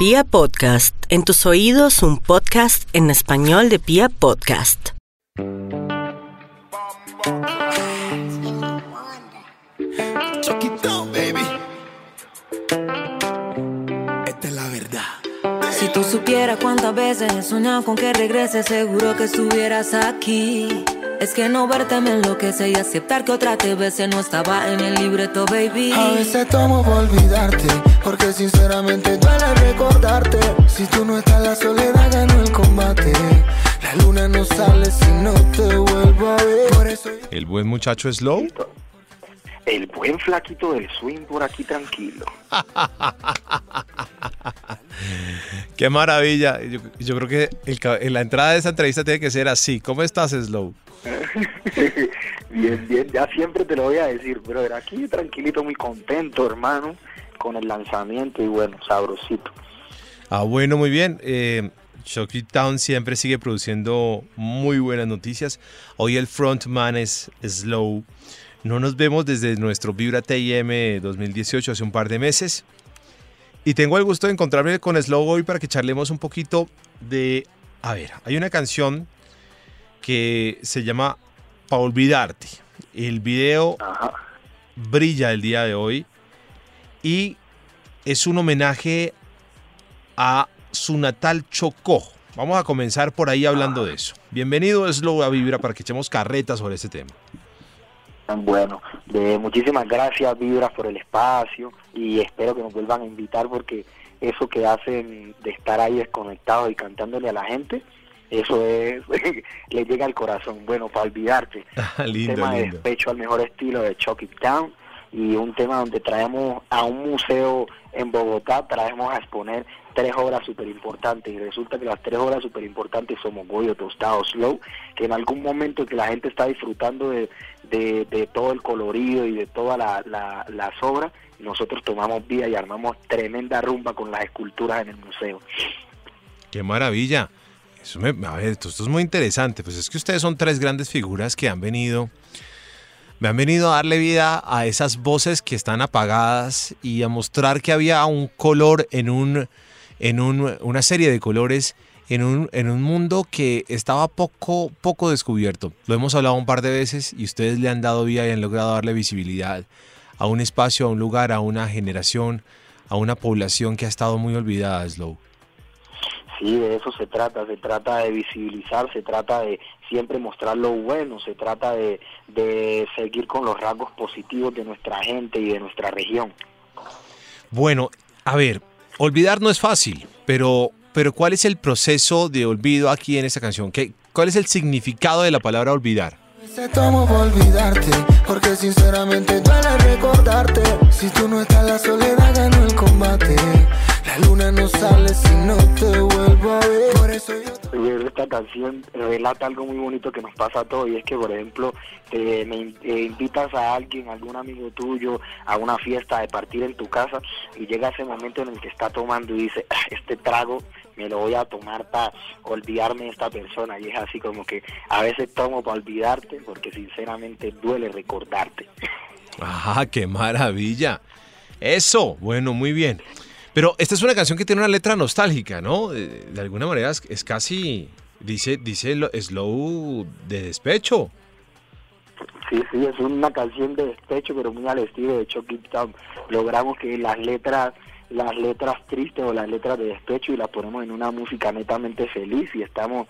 Pia Podcast, en tus oídos un podcast en español de Pia Podcast. Choquito, baby. Esta es la verdad. Si tú supieras cuántas veces he soñado con que regreses, seguro que estuvieras aquí. Es que no verte me enloquece y aceptar que otra te bese no estaba en el libreto, baby. A veces tomo por olvidarte, porque sinceramente duele recordarte. Si tú no estás, la soledad ganó el combate. La luna no sale si no te vuelvo a ver. Por eso yo- El buen muchacho Slow. El buen flaquito del swing por aquí tranquilo. Qué maravilla. Yo, yo creo que el la entrada de esta entrevista tiene que ser así. ¿Cómo estás, Slow? bien, bien, ya siempre te lo voy a decir, pero aquí tranquilito, muy contento, hermano, con el lanzamiento y bueno, sabrosito. Ah, bueno, muy bien. Eh, Shocky Town siempre sigue produciendo muy buenas noticias. Hoy el frontman es Slow. No nos vemos desde nuestro Vibra TIM 2018, hace un par de meses. Y tengo el gusto de encontrarme con Slow hoy para que charlemos un poquito de... A ver, hay una canción que se llama Pa' Olvidarte. El video Ajá. brilla el día de hoy y es un homenaje a su natal Chocó. Vamos a comenzar por ahí hablando de eso. Bienvenido Slow a Vibra para que echemos carretas sobre este tema. Bueno, de muchísimas gracias, Vibras, por el espacio y espero que nos vuelvan a invitar porque eso que hacen de estar ahí desconectados y cantándole a la gente, eso es, le llega al corazón. Bueno, para olvidarte. lindo, tema de despecho al mejor estilo de Chuck It Down y un tema donde traemos a un museo en Bogotá, traemos a exponer tres obras súper importantes y resulta que las tres obras súper importantes somos Goyo, Tostado, Slow, que en algún momento que la gente está disfrutando de, de, todo el colorido y de todas la, la- las obras, nosotros tomamos vida y armamos tremenda rumba con las esculturas en el museo. Qué maravilla. Eso me, a ver, esto es muy interesante. Pues es que ustedes son tres grandes figuras que han venido, me han venido a darle vida a esas voces que están apagadas y a mostrar que había un color en un, en un- una serie de colores en un, en un mundo que estaba poco, poco descubierto. Lo hemos hablado un par de veces y ustedes le han dado vida y han logrado darle visibilidad a un espacio, a un lugar, a una generación, a una población que ha estado muy olvidada, Slow. Sí, de eso se trata, se trata de visibilizar, se trata de siempre mostrar lo bueno, se trata de, de seguir con los rasgos positivos de nuestra gente y de nuestra región. Bueno, a ver, olvidar no es fácil, pero, pero ¿cuál es el proceso de olvido aquí en esta canción? ¿Qué, ¿Cuál es el significado de la palabra olvidar? Veces tomo por olvidarte, porque sinceramente duele recordarte. Si tú no estás, la soledad ganó el combate. La luna no sale si no te vuelvo a ver. Por eso yo Esta canción relata algo muy bonito que nos pasa a todos y es que, por ejemplo, te, me eh, invitas a alguien, algún amigo tuyo, a una fiesta de partir en tu casa y llega ese momento en el que está tomando y dice, "Ah, este trago me lo voy a tomar para olvidarme de esta persona y es así como que a veces tomo para olvidarte porque sinceramente duele recordarte. ¡Ah, qué maravilla! Eso, bueno, muy bien. Pero esta es una canción que tiene una letra nostálgica, ¿no? De, de alguna manera es, es casi, dice, dice lo- slow de despecho. Sí, sí, es una canción de despecho, pero muy al estilo de Chuck It Down. Logramos que las letras, las letras tristes o las letras de despecho y las ponemos en una música netamente feliz y estamos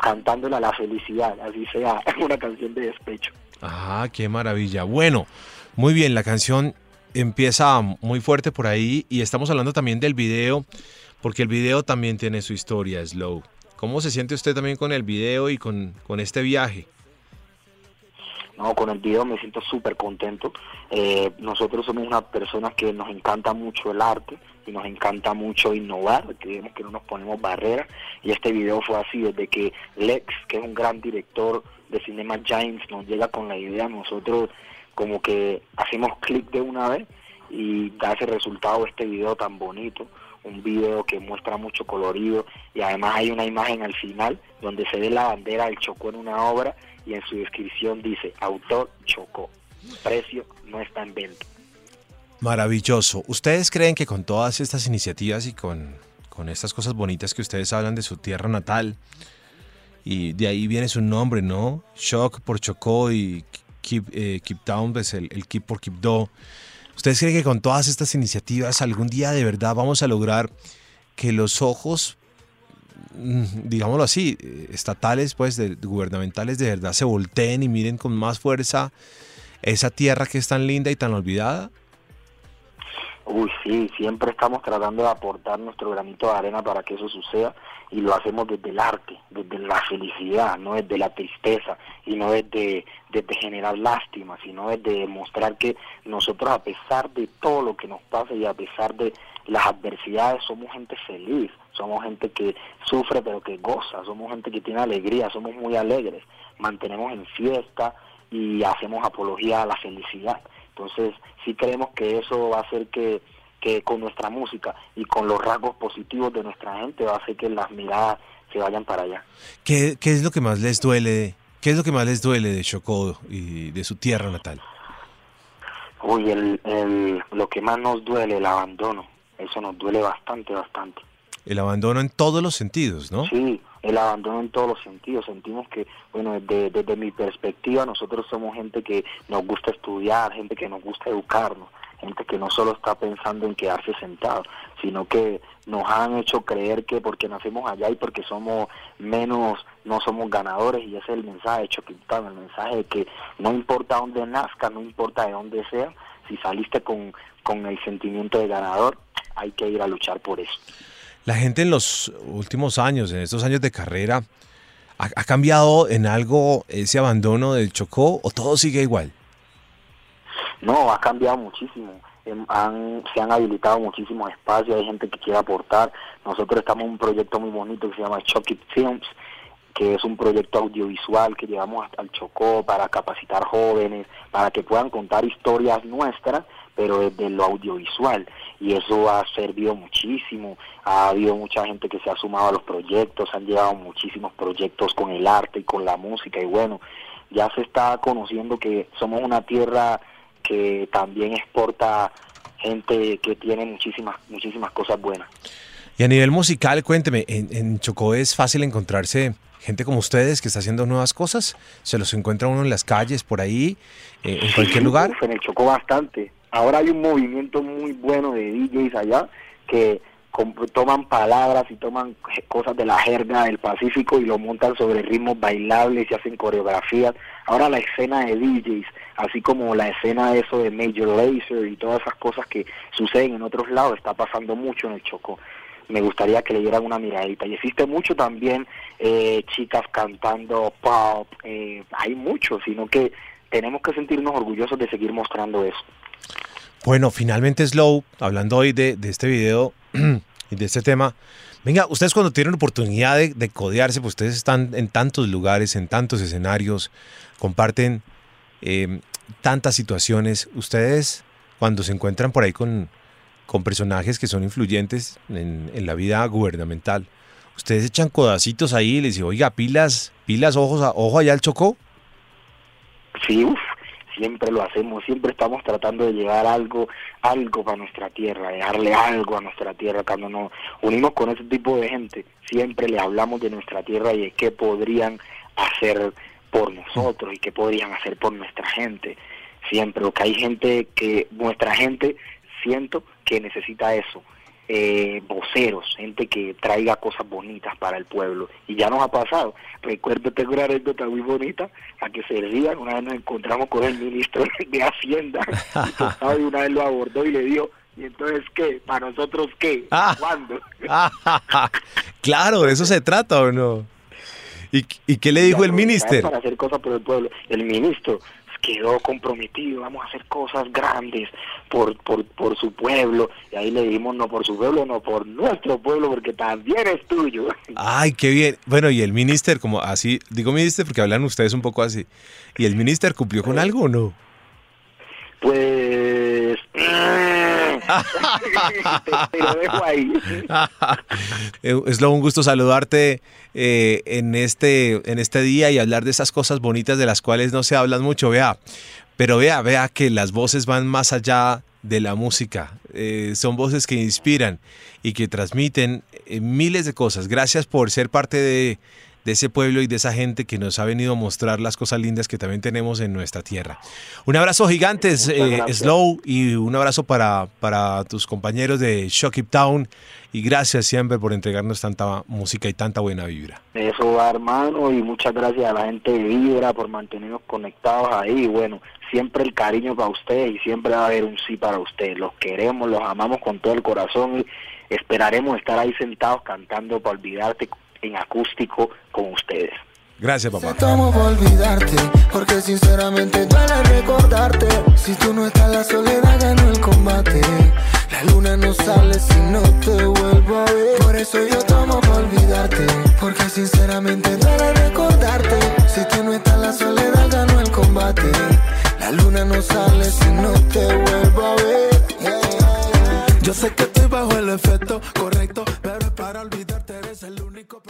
cantándole a la felicidad, así sea una canción de despecho. Ah, qué maravilla. Bueno, muy bien, la canción empieza muy fuerte por ahí y estamos hablando también del video, porque el video también tiene su historia, Slow. ¿Cómo se siente usted también con el video y con, con este viaje? No, con el video me siento súper contento. Eh, nosotros somos unas personas que nos encanta mucho el arte y nos encanta mucho innovar, creemos que no nos ponemos barreras y este video fue así, desde que Lex, que es un gran director de Cinema Giants, nos llega con la idea, nosotros como que hacemos clic de una vez y da ese resultado este video tan bonito, un video que muestra mucho colorido y además hay una imagen al final donde se ve la bandera del Chocó en una obra y en su descripción dice autor Chocó, precio no está en venta. Maravilloso. ¿Ustedes creen que con todas estas iniciativas y con, con estas cosas bonitas que ustedes hablan de su tierra natal. Y de ahí viene su nombre, ¿no? Shock por Chocó y Keep, eh, Keep Down, pues el, Keep por Keep Do. ¿Ustedes creen que con todas estas iniciativas algún día de verdad vamos a lograr que los ojos, mm, digámoslo así, eh, estatales, pues, de, gubernamentales, de verdad se volteen y miren con más fuerza esa tierra que es tan linda y tan olvidada? Uy, sí, siempre estamos tratando de aportar nuestro granito de arena para que eso suceda y lo hacemos desde el arte, desde la felicidad, no desde la tristeza y no desde, desde generar lástima, sino desde demostrar que nosotros a pesar de todo lo que nos pasa y a pesar de las adversidades somos gente feliz, somos gente que sufre pero que goza, somos gente que tiene alegría, somos muy alegres, mantenemos en fiesta y hacemos apología a la felicidad. Entonces, sí creemos que eso va a hacer que, que con nuestra música y con los rasgos positivos de nuestra gente va a hacer que las miradas se vayan para allá. ¿Qué, qué es lo que más les duele? ¿Qué es lo que más les duele de Chocó y de su tierra natal? Uy, el, el, lo que más nos duele, el abandono. Eso nos duele bastante, bastante. El abandono en todos los sentidos, ¿no? Sí, el abandono en todos los sentidos. Sentimos que, bueno, desde, mi perspectiva, nosotros somos gente que nos gusta estudiar, gente que nos gusta educarnos, gente que no solo está pensando en quedarse sentado, sino que nos han hecho creer que porque nacemos allá y porque somos menos, no somos ganadores, y ese es el mensaje de Choquitán, el mensaje de que no importa dónde nazca, no importa de dónde sea, si saliste con, con el sentimiento de ganador, hay que ir a luchar por eso. La gente en los últimos años, en estos años de carrera, ¿ha, cambiado en algo ese abandono del Chocó o todo sigue igual? No, ha cambiado muchísimo. Em, Han, se han habilitado muchísimos espacios, hay gente que quiere aportar. Nosotros estamos en un proyecto muy bonito que se llama Chokit Films, que es un proyecto audiovisual que llevamos hasta el Chocó para capacitar jóvenes, para que puedan contar historias nuestras, pero desde lo audiovisual. Y eso ha servido muchísimo. Ha habido mucha gente que se ha sumado a los proyectos, han llegado muchísimos proyectos con el arte y con la música. Y bueno, ya se está conociendo que somos una tierra que también exporta gente que tiene muchísimas muchísimas cosas buenas. Y a nivel musical, cuénteme, ¿en, en Chocó es fácil encontrarse gente como ustedes que está haciendo nuevas cosas? ¿Se los encuentra uno en las calles, por ahí, eh, en cualquier lugar? Uf, en el Chocó bastante. Ahora hay un movimiento muy bueno de DJs allá que toman palabras y toman cosas de la jerga del Pacífico y lo montan sobre ritmos bailables y hacen coreografías. Ahora la escena de DJs, así como la escena de eso de Major Lazer y todas esas cosas que suceden en otros lados, está pasando mucho en el Chocó. Me gustaría que le dieran una miradita. Y existe mucho también eh, chicas cantando pop, eh, hay mucho, sino que tenemos que sentirnos orgullosos de seguir mostrando eso. Bueno, finalmente Slow, hablando hoy de, de este video y de este tema. Venga, ustedes cuando tienen oportunidad de, de codearse, pues ustedes están en tantos lugares, en tantos escenarios, comparten eh, tantas situaciones. Ustedes cuando se encuentran por ahí con, con personajes que son influyentes en, la vida gubernamental, ustedes echan codacitos ahí y les dicen, oiga, pilas, pilas, ojos, a- ojo allá al Chocó. Sí, uf, siempre lo hacemos, siempre estamos tratando de llevar algo, algo para nuestra tierra, de darle algo a nuestra tierra. Cuando nos unimos con ese tipo de gente, siempre le hablamos de nuestra tierra y de qué podrían hacer por nosotros y qué podrían hacer por nuestra gente. Siempre, porque hay gente que, nuestra gente, siento que necesita eso. Eh, voceros, gente que traiga cosas bonitas para el pueblo. Y ya nos ha pasado. Recuerdo, tengo una anécdota muy bonita, a que se rían. Una vez nos encontramos con el ministro de Hacienda, y una vez lo abordó y le dijo, ¿y entonces qué? ¿Para nosotros qué? Ah. ¿Cuándo? claro, de eso se trata, ¿o no? ¿Y, y qué le dijo el minister? Para hacer cosas por el pueblo. El ministro quedó comprometido, vamos a hacer cosas grandes por, por, por su pueblo. Y ahí le dijimos, no por su pueblo, no por nuestro pueblo, porque también es tuyo. Ay, qué bien. Bueno, y el minister, como así, digo minister porque hablan ustedes un poco así. ¿Y el minister cumplió con algo o no? Pues... es lo un gusto saludarte eh, en, este, en este día y hablar de esas cosas bonitas de las cuales no se hablan mucho, vea. Pero vea, vea que las voces van más allá de la música. Eh, son voces que inspiran y que transmiten eh, miles de cosas. Gracias por ser parte de, de ese pueblo y de esa gente que nos ha venido a mostrar las cosas lindas que también tenemos en nuestra tierra. Un abrazo gigante, eh, Slow, y un abrazo para, para tus compañeros de Shock Town. Y gracias siempre por entregarnos tanta música y tanta buena vibra. Eso va, hermano, y muchas gracias a la gente de Vibra por mantenernos conectados ahí. Bueno, siempre el cariño para ustedes y siempre va a haber un sí para ustedes. Los queremos, los amamos con todo el corazón y esperaremos estar ahí sentados cantando para olvidarte en acústico con ustedes. Gracias, papá. Estamos por olvidarte, porque sinceramente duele recordarte. Si tú no estás, la soledad ganó el combate. La luna no sale si no te vuelvo a ver. Por eso yo tomo por olvidarte, porque sinceramente duele recordarte. Si tú no estás, la soledad ganó el combate. La luna no sale si no te vuelvo a ver. Yo sé que estoy bajo el efecto correcto, pero para olvidarte eres el único.